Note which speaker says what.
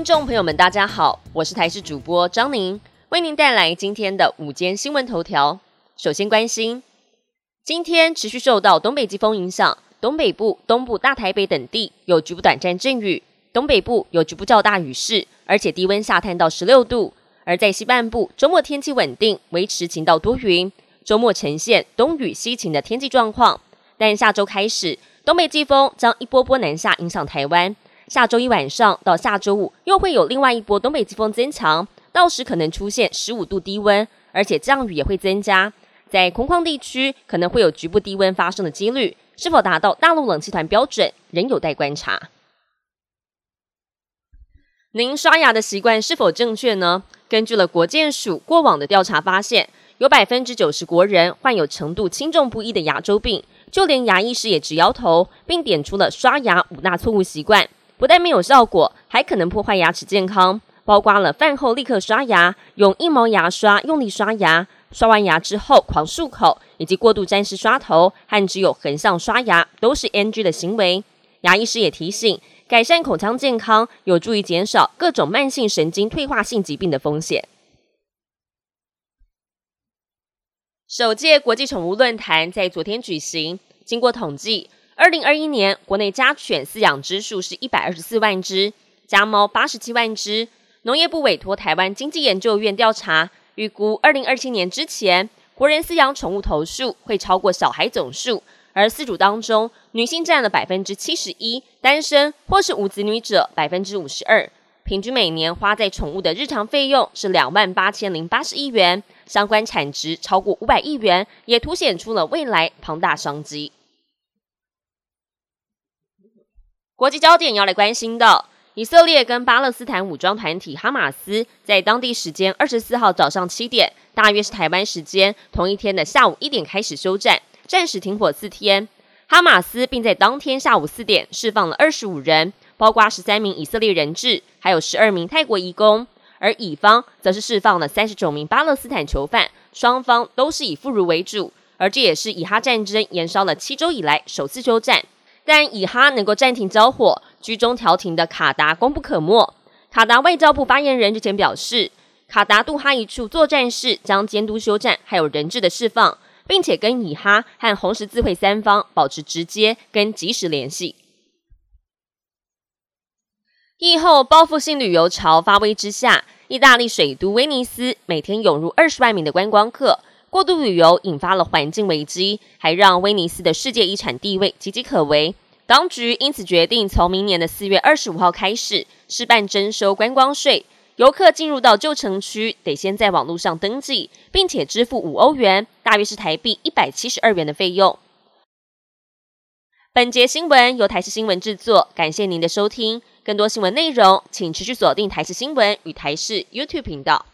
Speaker 1: 听众朋友们，大家好，我是台视主播张宁，为您带来今天的午间新闻头条。首先关心，今天持续受到东北季风影响，东北部、东部、大台北等地有局部短暂阵雨，东北部有局部较大雨势，而且低温下探到十六度。而在西半部，周末天气稳定，维持晴到多云，周末呈现东雨西晴的天气状况。但下周开始，东北季风将一波波南下，影响台湾。下周一晚上到下周五，又会有另外一波东北季风增强，到时可能出现十五度低温，而且降雨也会增加。在空旷地区，可能会有局部低温发生的几率，是否达到大陆冷气团标准，仍有待观察。您刷牙的习惯是否正确呢？根据了国健署过往的调查发现，有百分之九十国人患有程度轻重不一的牙周病，就连牙医师也直摇头，并点出了刷牙五大错误习惯。不但没有效果，还可能破坏牙齿健康，包括了饭后立刻刷牙、用硬毛牙刷用力刷牙、刷完牙之后狂漱口，以及过度沾湿刷头和只有横向刷牙，都是 NG 的行为。牙医师也提醒，改善口腔健康有助于减少各种慢性神经退化性疾病的风险。首届国际宠物论坛在昨天举行，经过统计。二零二一年，国内家犬饲养只数是一百二十四万只，家猫八十七万只。农业部委托台湾经济研究院调查，预估二零二七年之前，国人饲养宠物头数会超过小孩总数，而饲主当中，女性占了百分之七十一，单身或是无子女者百分之五十二。平均每年花在宠物的日常费用是两万八千零八十亿元，相关产值超过五百亿元，也凸显出了未来庞大商机。国际焦点要来关心的，以色列跟巴勒斯坦武装团体哈马斯在当地时间二十四号早上七点，大约是台湾时间同一天的下午一点开始休战，暂时停火四天。哈马斯并在当天下午四点释放了二十五人，包括十三名以色列人质，还有十二名泰国移工，而乙方则是释放了三十九名巴勒斯坦囚犯，双方都是以妇孺为主，而这也是以哈战争延烧了七周以来首次休战。但以哈能够暂停交火、居中调停的卡达功不可没。卡达外交部发言人日前表示，卡达杜哈一处作战室将监督休战，还有人质的释放，并且跟以哈和红十字会三方保持直接跟及时联系。疫后报复性旅游潮发威之下，意大利水都威尼斯每天涌入二十万名的观光客。过度旅游引发了环境危机，还让威尼斯的世界遗产地位岌岌可危。当局因此决定，从明年的四月二十五号开始，试办征收观光税。游客进入到旧城区，得先在网络上登记，并且支付五欧元，大约是台币一百七十二元的费用。本节新闻由台视新闻制作，感谢您的收听。更多新闻内容，请持续锁定台视新闻与台视 YouTube 频道。